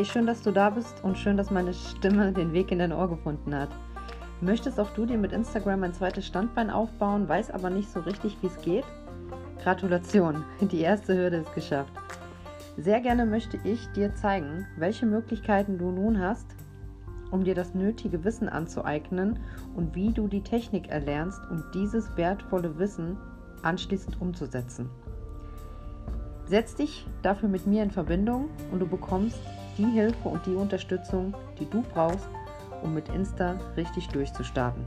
Hey, schön, dass du da bist und schön, dass meine Stimme den Weg in dein Ohr gefunden hat. Möchtest auch du dir mit Instagram ein zweites Standbein aufbauen, weiß aber nicht so richtig, wie es geht? Gratulation, die erste Hürde ist geschafft. Sehr gerne möchte ich dir zeigen, welche Möglichkeiten du nun hast, um dir das nötige Wissen anzueignen und wie du die Technik erlernst, um dieses wertvolle Wissen anschließend umzusetzen. Setz dich dafür mit mir in Verbindung und du bekommst die Hilfe und die Unterstützung, die du brauchst, um mit Insta richtig durchzustarten.